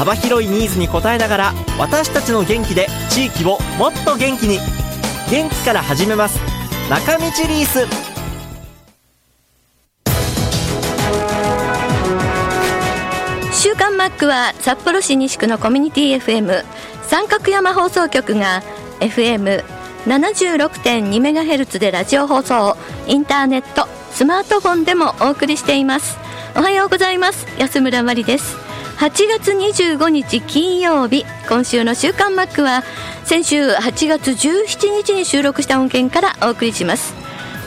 幅広いニーズに応えながら私たちの元気で地域をもっと元気に。元気から始めます。中道リース。週刊マックは札幌市西区のコミュニティ FM 三角山放送局が FM76.2MHz でラジオ放送。インターネットスマートフォンでもお送りしています。おはようございます。安村麻里です。8月25日金曜日今週の週刊マックは先週8月17日に収録した音源からお送りします。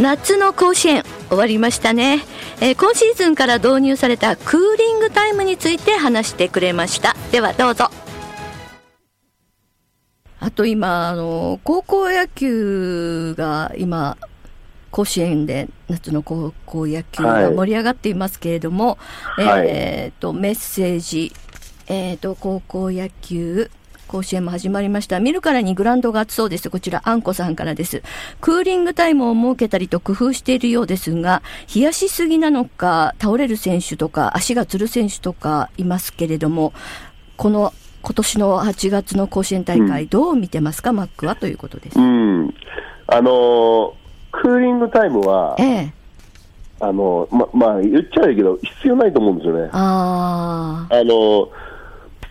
夏の甲子園終わりましたね。えー、今シーズンから導入されたクーリングタイムについて話してくれました。ではどうぞ。あと今あの高校野球が今甲子園で夏の高校野球が盛り上がっていますけれども、はい、えっ、ー、とメッセージえっ、ー、と高校野球甲子園も始まりました。見るからにグラウンドが暑そうです。こちら、あんこさんからです。クーリングタイムを設けたりと工夫しているようですが、冷やしすぎなのか、倒れる選手とか、足がつる選手とかいますけれども、この今年の8月の甲子園大会、どう見てますか、うん、マックはということです。うん、あのー、クーリングタイムは、ええ、あのままあ、言っちゃうけど、必要ないと思うんですよね。ああのー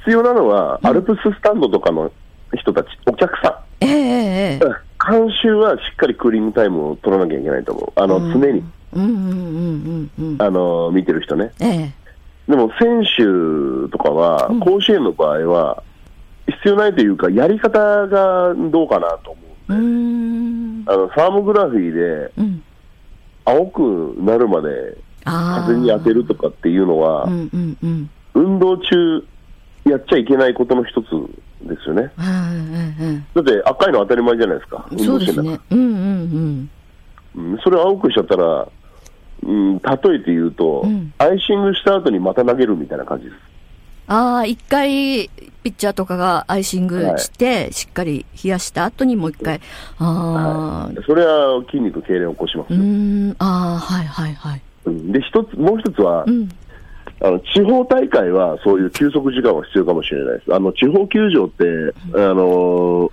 必要なのは、アルプススタンドとかの人たち、お客さん。ええー、監修はしっかりクーリングタイムを取らなきゃいけないと思う。あの、常に。あの、見てる人ね。えー、でも、選手とかは、甲子園の場合は、必要ないというか、やり方がどうかなと思うあの、サーモグラフィーで、青くなるまで風に当てるとかっていうのは、運動中、やっちゃいけないことの一つですよね。だって赤いの当たり前じゃないですか、そうですね。うんうん。うん。それ青くしちゃったら、うん、例えて言うと、うん、アイシングした後にまた投げるみたいな感じです。ああ、一回、ピッチャーとかがアイシングして、はい、しっかり冷やした後にもう一回。ああ、はい、それは筋肉痙攣を起こしますよ。うん、ああ、はいはいはい。で、一つ、もう一つは、うんあの地方大会はそういう休息時間は必要かもしれないです。あの地方球場って、あの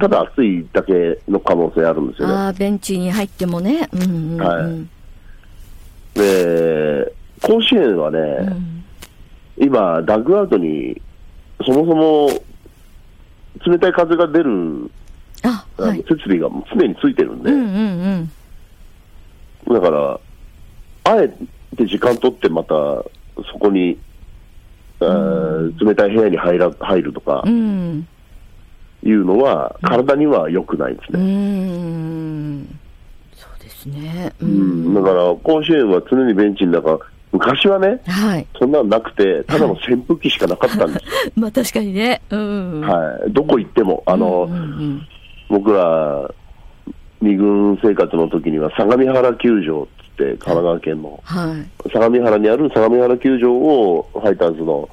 ただ暑いだけの可能性あるんですよね。あベンチに入ってもね。うんうんうん、はい。で、甲子園はね、うん、今、ダッグアウトにそもそも冷たい風が出るあ、はい、設備が常についてるんで、うんうんうん、だから、あえで、時間取ってまたそこに、うん、冷たい部屋に入ら入るとか、うん、いうのは、体には良くないですね。うん、そうですね、うん、だから、甲子園は常にベンチの中、昔はね、はい、そんなのなくて、ただの扇風機しかなかったんです。まあ確かにね、うん、はい、どこ行っても、あの、うんうんうん、僕ら、二軍生活の時には相模原球場、神奈川県の、はい、相模原にある相模原球場をファイターズの、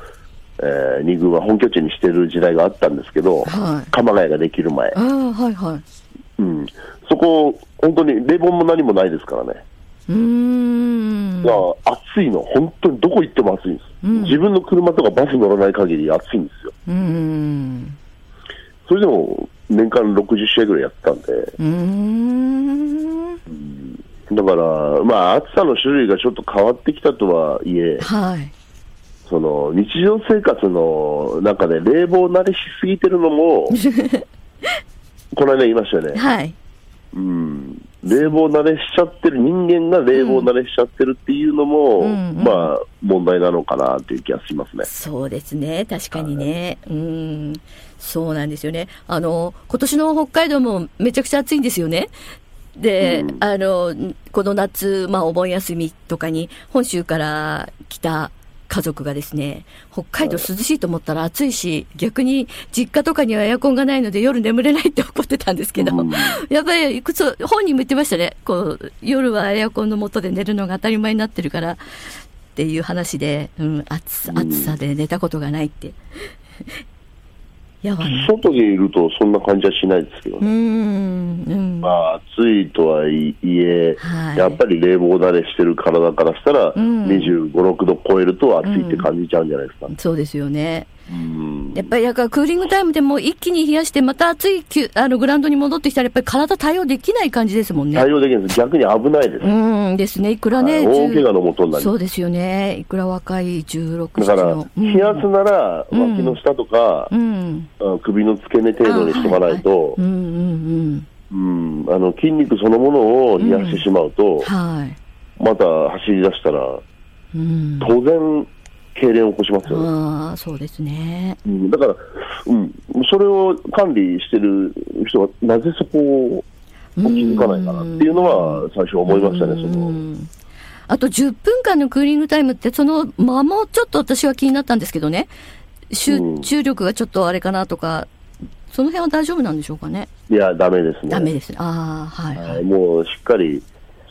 えー、2軍は本拠地にしている時代があったんですけど、はい、鎌ヶ谷ができる前、はいはい。うん、そこ、本当に冷房も何もないですからね。うん暑いの、本当にどこ行っても暑いんです、うん、自分の車とかバス乗らない限り暑いんですよ。うんそれでも年間60試合ぐらいやってたんで、うん。だから、まあ、暑さの種類がちょっと変わってきたとはいえ、はい、その日常生活の中で冷房慣れしすぎてるのも、この間言いましたよね。はい、うん冷房慣れしちゃってる、人間が冷房慣れしちゃってるっていうのも、うんうん、まあ、問題なのかなっていう気がしますね。そうですね、確かにね。はい、うん、そうなんですよね。あの、今年の北海道もめちゃくちゃ暑いんですよね。で、うん、あの、この夏、まあ、お盆休みとかに、本州から来た家族がですね、北海道涼しいと思ったら暑いし、逆に実家とかにはエアコンがないので夜眠れないって怒ってたんですけど、うん、やっぱり、本人も言ってましたね。こう、夜はエアコンの下で寝るのが当たり前になってるから、っていう話で、うん、暑暑さで寝たことがないって。外にいるとそんな感じはしないですけどね。うん、まあ、暑いとはいえ、はい、やっぱり冷房慣れしてる体からしたら、うん、25、6度超えると暑いって感じちゃうんじゃないですか。うん、そうですよね。やっぱりだからクーリングタイムでも一気に冷やして、また暑いあのグラウンドに戻ってきたら、やっぱり体対応できない感じですもんね。対応できないです。逆に危ないです。うんですね。いくらね、大怪我のもとになりそうですよね。いくら若い16、歳だから、冷やすなら、脇の下とか、うん、首の付け根程度にしておかないと、筋肉そのものを冷やしてしまうと、はい、また走り出したら、うん、当然、痙攣を起こしますよね。あそうですね、うん、だから、うん、それを管理してる人は、なぜそこを気づかないかなっていうのは、最初思いましたね、その。あと10分間のクーリングタイムって、その間もちょっと私は気になったんですけどね、集中力がちょっとあれかなとか、その辺は大丈夫なんでしょうかね。いや、だめですね。ダメです。ああ、はい、はい、もうしっかり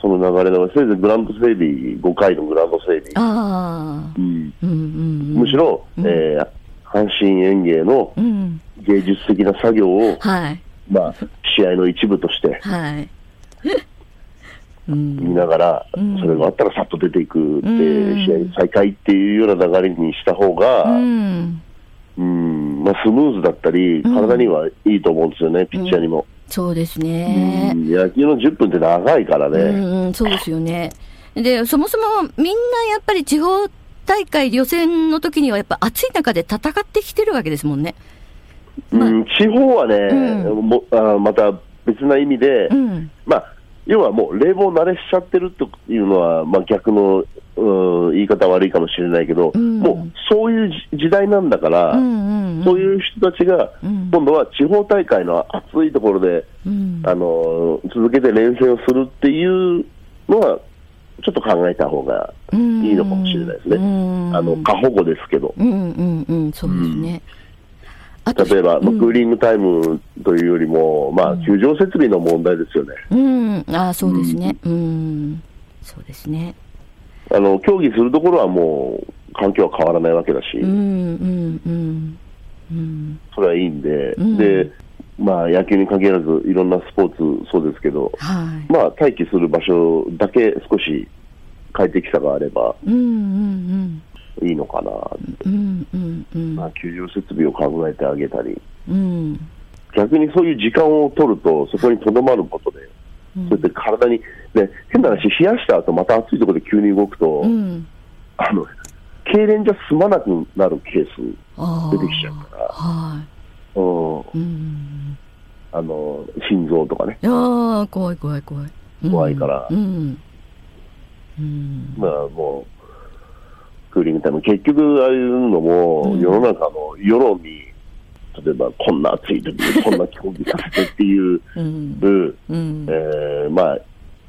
その流れの、せいぜいグランド整備、5回のグランド整備。あうん。うんうん、むしろ、うん、えー、阪神園芸の芸術的な作業を、はい、まあ、試合の一部として、はい、見ながら、それが終わったらさっと出ていくって、試合再開っていうような流れにした方が、うん。うん。まあ、スムーズだったり、体にはいいと思うんですよね、ピッチャーにも。そうですね。野球の10分って長いからね。うん、そうですよね。で、そもそもみんなやっぱり地方大会予選の時にはやっぱ暑い中で戦ってきてるわけですもんね。まあ、うん、地方はね、うん、もあまた別な意味で、うん、まあ、要はもう冷房慣れしちゃってるというのは、まあ、逆のうん、言い方悪いかもしれないけど、うん、もうそういう時代なんだから、うんうんうん、そういう人たちが、今度は地方大会の暑いところで、うん、あの続けて連戦をするっていうのは、ちょっと考えた方がいいのかもしれないですね、あの過保護ですけど。うんうんうん、そうですね。例えば、まあ、クーリングタイムというよりも、まあ、球場設備の問題ですよね。うん、あそうですね。うん、そうですね。あの競技するところはもう環境は変わらないわけだし、うんうんうん、それはいいんで、うん、でまあ、野球に限らずいろんなスポーツそうですけど、はい、まあ、待機する場所だけ少し快適さがあればいいのかな、うんうんうん、まあ、球場設備を考えてあげたり、うん、逆にそういう時間を取るとそこにとどまることでそれで体に、ね、変な話、冷やした後また暑いところで急に動くと、うん、あの痙攣じゃ済まなくなるケース出てきちゃうから、はい。うん、あの心臓とかね。あ怖い怖い怖い。怖いから、うん。うん、まあもう、クーリングタイム、結局、ああいうのも、世の中の世論に例えばこんな暑い時にこんな競技させてっていう、うん。うん、えー、まあ、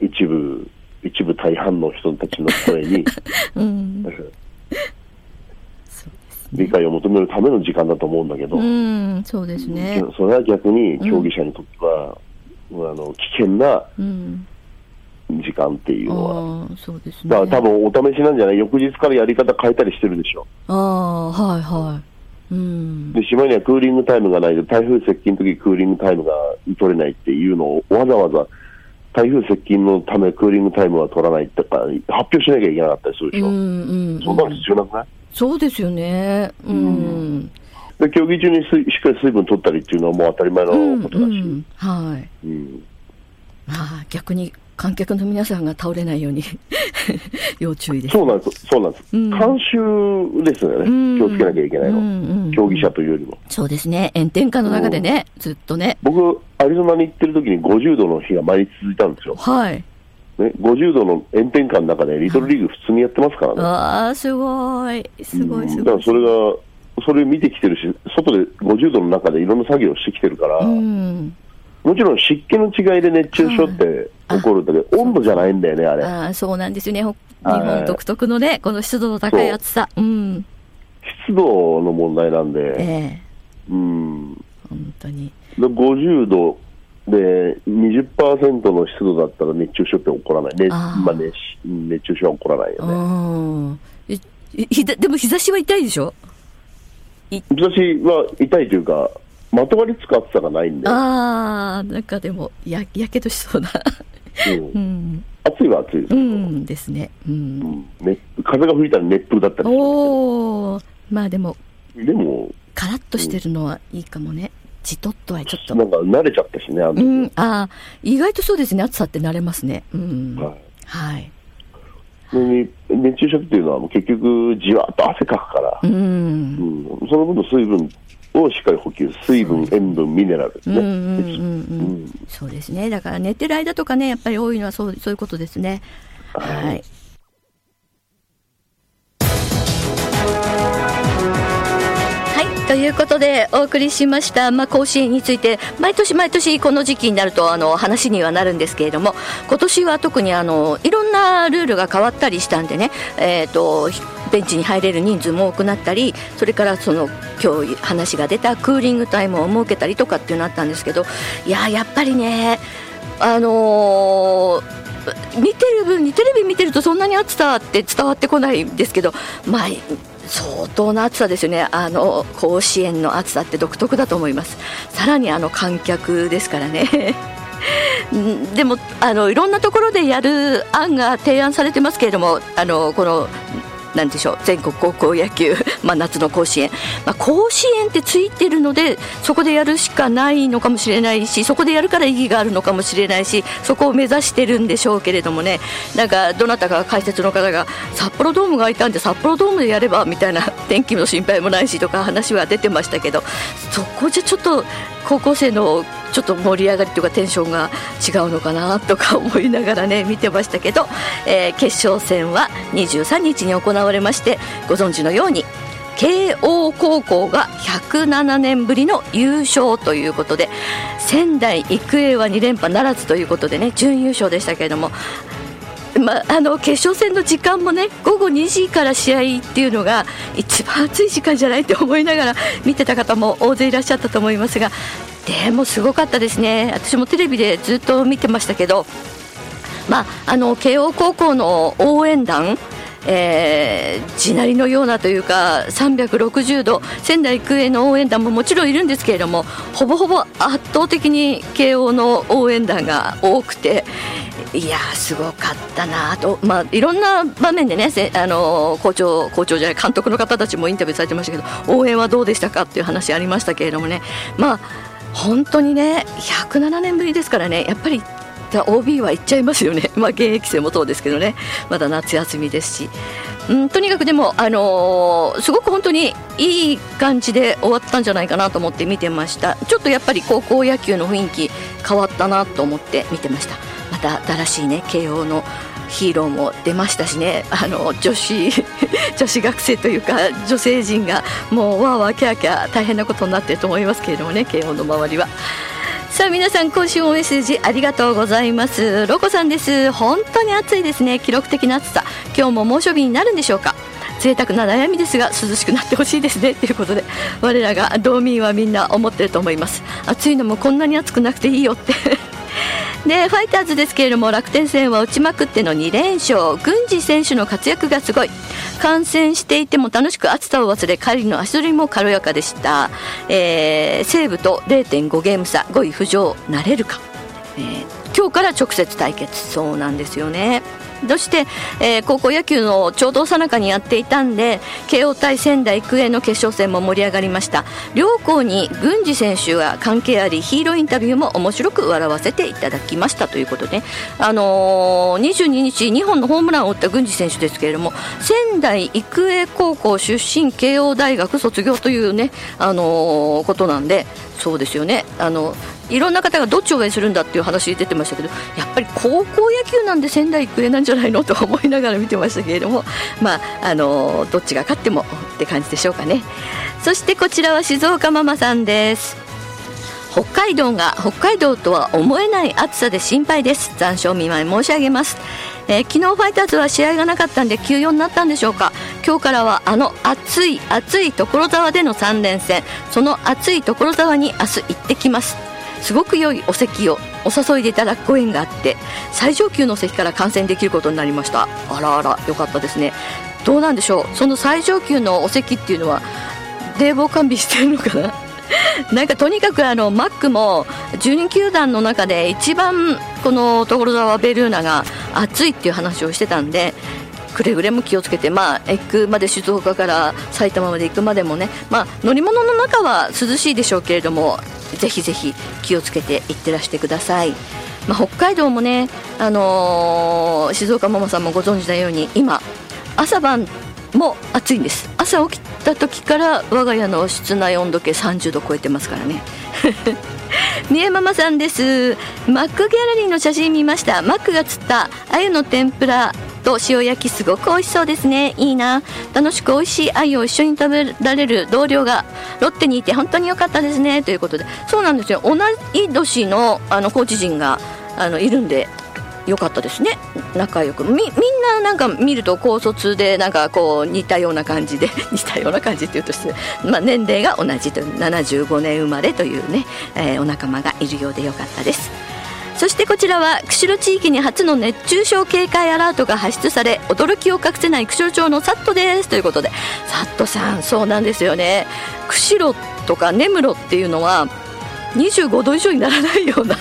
一部、一部大半の人たちの声に、うん、理解を求めるための時間だと思うんだけど、うん、そうですね。それは逆に競技者にとっては、うん、あの危険な時間っていうのは、そうですね。だから多分お試しなんじゃない？翌日からやり方変えたりしてるでしょ。ああ、はいはい。で島にはクーリングタイムがないと台風接近の時クーリングタイムが取れないっていうのをわざわざ台風接近のためクーリングタイムは取らないとか発表しなきゃいけなかったりするでしょ、うんうん。うん、そんなの必要なくないそうですよね、うん、うん、で競技中にしっかり水分取ったりっていうのはもう当たり前のことだし、うんうん、はい、うん、あ逆に観客の皆さんが倒れないように 要注意です。そうなんです。そうなんです。うん、監修ですよね、うん。気をつけなきゃいけないの、うんうん。競技者というよりも。そうですね。炎天下の中でね、ずっとね。僕、アリゾナに行ってる時に50度の日が毎日続いたんですよ。はい。ね、50度の炎天下の中でリトルリーグ普通にやってますからね。ああ、すごい。すごいすごい。だからそれが、それ見てきてるし、外で50度の中でいろんな作業をしてきてるから、もちろん湿気の違いで熱中症って、起こるんだけど、温度じゃないんだよね、あれ。あそうなんですよね。日本独特のね、この湿度の高い暑さ。うん。湿度の問題なんで。ええー、うん。本当に。50度で20%の湿度だったら熱中症って起こらない、ねまあね、熱中症は起こらないよね。ひでも日差しは痛いでしょ？日差しは痛いというか、まとまりつく暑さがないんで。ああ、なんかでもや、やけどしそうな。うん、うん、暑いは暑いですけど、うんですね、うん、ね、風が吹いたら熱風だったりしますおまあでも、でも、カラッとしてるのはいいかもね。じとっとはちょっと。なんか慣れちゃったしね、あうん、あ意外とそうですね、暑さって慣れますね。うん。はい。はい。熱中症っていうのは結局じわっと汗かくから、うん、うん、その分の水分をしっかり補給、水分、塩分、ミネラルですね。そうですね。だから寝てる間とかね、やっぱり多いのはそうそういうことですね。はい。ということでお送りしました、まあ、甲子園について毎年毎年この時期になるとあの話にはなるんですけれども今年は特にあのいろんなルールが変わったりしたんでね、えーと、ベンチに入れる人数も多くなったりそれからその今日話が出たクーリングタイムを設けたりとかっていうのあったんですけどいややっぱりねあのー見てる分にテレビ見てるとそんなに暑さって伝わってこないんですけど、まあ、相当な暑さですよね、あの甲子園の暑さって独特だと思います、さらにあの観客ですからね。でもあのいろんなところでやる案が提案されてますけれどもあのこのなんでしょう全国高校野球、ま、夏の甲子園、まあ、甲子園ってついてるのでそこでやるしかないのかもしれないしそこでやるから意義があるのかもしれないしそこを目指してるんでしょうけれどもね。なんかどなたか解説の方が札幌ドームが空いたんで札幌ドームでやればみたいな 天気の心配もないしとか話は出てましたけどそこじゃちょっと高校生のちょっと盛り上がりというかテンションが違うのかなとか思いながらね 見てましたけど、えー、決勝戦は23日に行われましてご存知のように慶応高校が107年ぶりの優勝ということで仙台育英は2連覇ならずということでね準優勝でしたけれどもまあ、の決勝戦の時間もね午後2時から試合っていうのが一番暑い時間じゃないって思いながら見てた方も大勢いらっしゃったと思いますがでもすごかったですね。私もテレビでずっと見てましたけど、まあ、あの慶応高校の応援団えー、地鳴りのようなというか360度仙台育英の応援団ももちろんいるんですけれどもほぼほぼ圧倒的に慶応の応援団が多くていやすごかったなと、まあ、いろんな場面でねあの校長校長じゃない監督の方たちもインタビューされてましたけど応援はどうでしたかっていう話ありましたけれどもね。まあ本当にね107年ぶりですからねやっぱり OB は行っちゃいますよね、まあ、現役生もそうですけどね。まだ夏休みですし、うん、とにかくでも、あのー、すごく本当にいい感じで終わったんじゃないかなと思って見てました。ちょっとやっぱり高校野球の雰囲気変わったなと思って見てました。また新しいね慶応のヒーローも出ましたしね。あの女子 女子学生というか女性陣がもうわーわーキャーキャー大変なことになってると思いますけれどもね慶応の周りは。さあ皆さん今週もメッセージありがとうございます。ロコさんです。本当に暑いですね。記録的な暑さ。今日も猛暑日になるんでしょうか。贅沢な悩みですが涼しくなってほしいですね。ということで我らが道民はみんな思ってると思います。暑いのもこんなに暑くなくていいよって。でファイターズですけれども楽天戦は打ちまくっての2連勝。郡司選手の活躍がすごい。観戦していても楽しく暑さを忘れ帰りの足取りも軽やかでした、えー、西武と0.5ゲーム差。5位浮上なれるか、えー、今日から直接対決。そうなんですよね。そして、えー、高校野球のちょうどさなかにやっていたんで慶応対仙台育英の決勝戦も盛り上がりました。両校に郡司選手が関係ありヒーローインタビューも面白く笑わせていただきましたということで、あのー、22日2本のホームランを打った郡司選手ですけれども仙台育英高校出身慶応大学卒業というね、あのー、ことなんでそうですよね。あのいろんな方がどっちを応援するんだっていう話出てましたけどやっぱり高校野球なんで仙台育英なんじゃないのと思いながら見てましたけれども、まあ、あのどっちが勝ってもって感じでしょうかね。そしてこちらは静岡ママさんです。北海道が北海道とは思えない暑さで心配です。残暑見舞い申し上げます。えー、昨日ファイターズは試合がなかったんで休養になったんでしょうか。今日からはあの暑い暑い所沢での3連戦。その暑い所沢に明日行ってきます。すごく良いお席をお誘いでいただくご縁があって最上級の席から観戦できることになりました。あらあら良かったですね。どうなんでしょう？その最上級のお席っていうのは冷房完備してるのかな？なんかとにかくあのマックも12球団の中で一番この所沢ベルーナが暑いっていう話をしてたんでくれぐれも気をつけて、まあ、行くまで静岡から埼玉まで行くまでもね、まあ、乗り物の中は涼しいでしょうけれどもぜひぜひ気をつけて行ってらしてください。まあ、北海道もね、あのー、静岡ママさんもご存知のように今朝晩も暑いんです。朝起きた時から我が家の室内温度計30度超えてますからね。三重ママさんです。マックギャラリーの写真見ました。マックが釣った鮎の天ぷら。と塩焼きすごく美味しそうですね。いいな。楽しく美味しい鮎を一緒に食べられる同僚がロッテにいて本当に良かったですね。ということで。そうなんですよ。同い年のあのコーチ陣があのいるんで良かったですね。仲良く。みみんななんか見ると高卒でなんかこう似たような感じで 似たような感じっていうとして、まあ、年齢が同じと。いう75年生まれというね、えー、お仲間がいるようで良かったです。そしてこちらは釧路地域に初の熱中症警戒アラートが発出され驚きを隠せない釧路町のサットです。ということでサットさんそうなんですよね。釧路とか根室っていうのは25度以上にならないような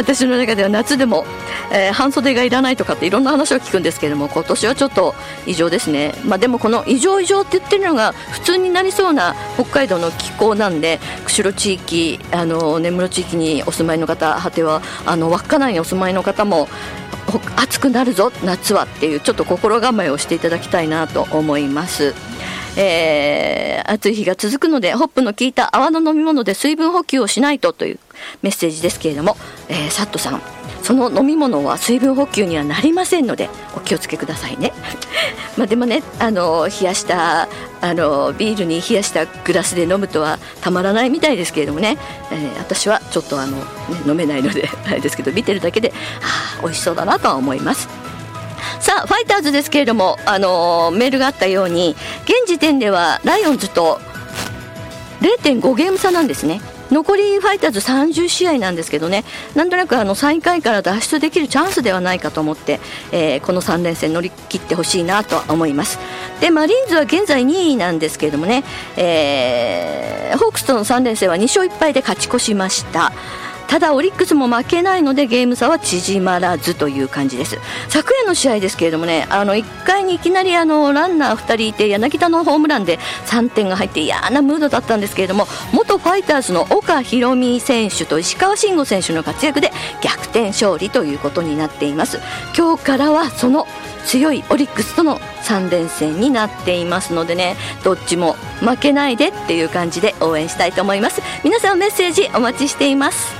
私の中では夏でも、えー、半袖がいらないとかっていろんな話を聞くんですけれども今年はちょっと異常ですね、まあ、でもこの異常異常って言ってるのが普通になりそうな北海道の気候なんで釧路地域あの根室地域にお住まいの方果てはあの稚内にお住まいの方も暑くなるぞ夏はっていうちょっと心構えをしていただきたいなと思います。えー、暑い日が続くのでホップの効いた泡の飲み物で水分補給をしないとというメッセージですけれども、えー、サットさんその飲み物は水分補給にはなりませんのでお気をつけくださいね。まあでもねあの冷やしたあのビールに冷やしたグラスで飲むとはたまらないみたいですけれどもね、えー、私はちょっとあの、ね、飲めないので あれですけど見てるだけで、はあ、美味しそうだなとは思います。さあファイターズですけれども、あの、メールがあったように現時点ではライオンズと0.5ゲーム差なんですね。残りファイターズ30試合なんですけどねなんとなくあの最下位から脱出できるチャンスではないかと思って、えー、この3連戦乗り切ってほしいなと思います。でマリーンズは現在2位なんですけれどもね、えー、ホークスとの3連戦は2勝1敗で勝ち越しました。ただオリックスも負けないのでゲーム差は縮まらずという感じです。昨夜の試合ですけれどもねあの1回にいきなりあのランナー2人いて柳田のホームランで3点が入って嫌なムードだったんですけれども元ファイターズの岡大美選手と石川慎吾選手の活躍で逆転勝利ということになっています。今日からはその強いオリックスとの3連戦になっていますのでねどっちも負けないでっていう感じで応援したいと思います。皆さんメッセージお待ちしています。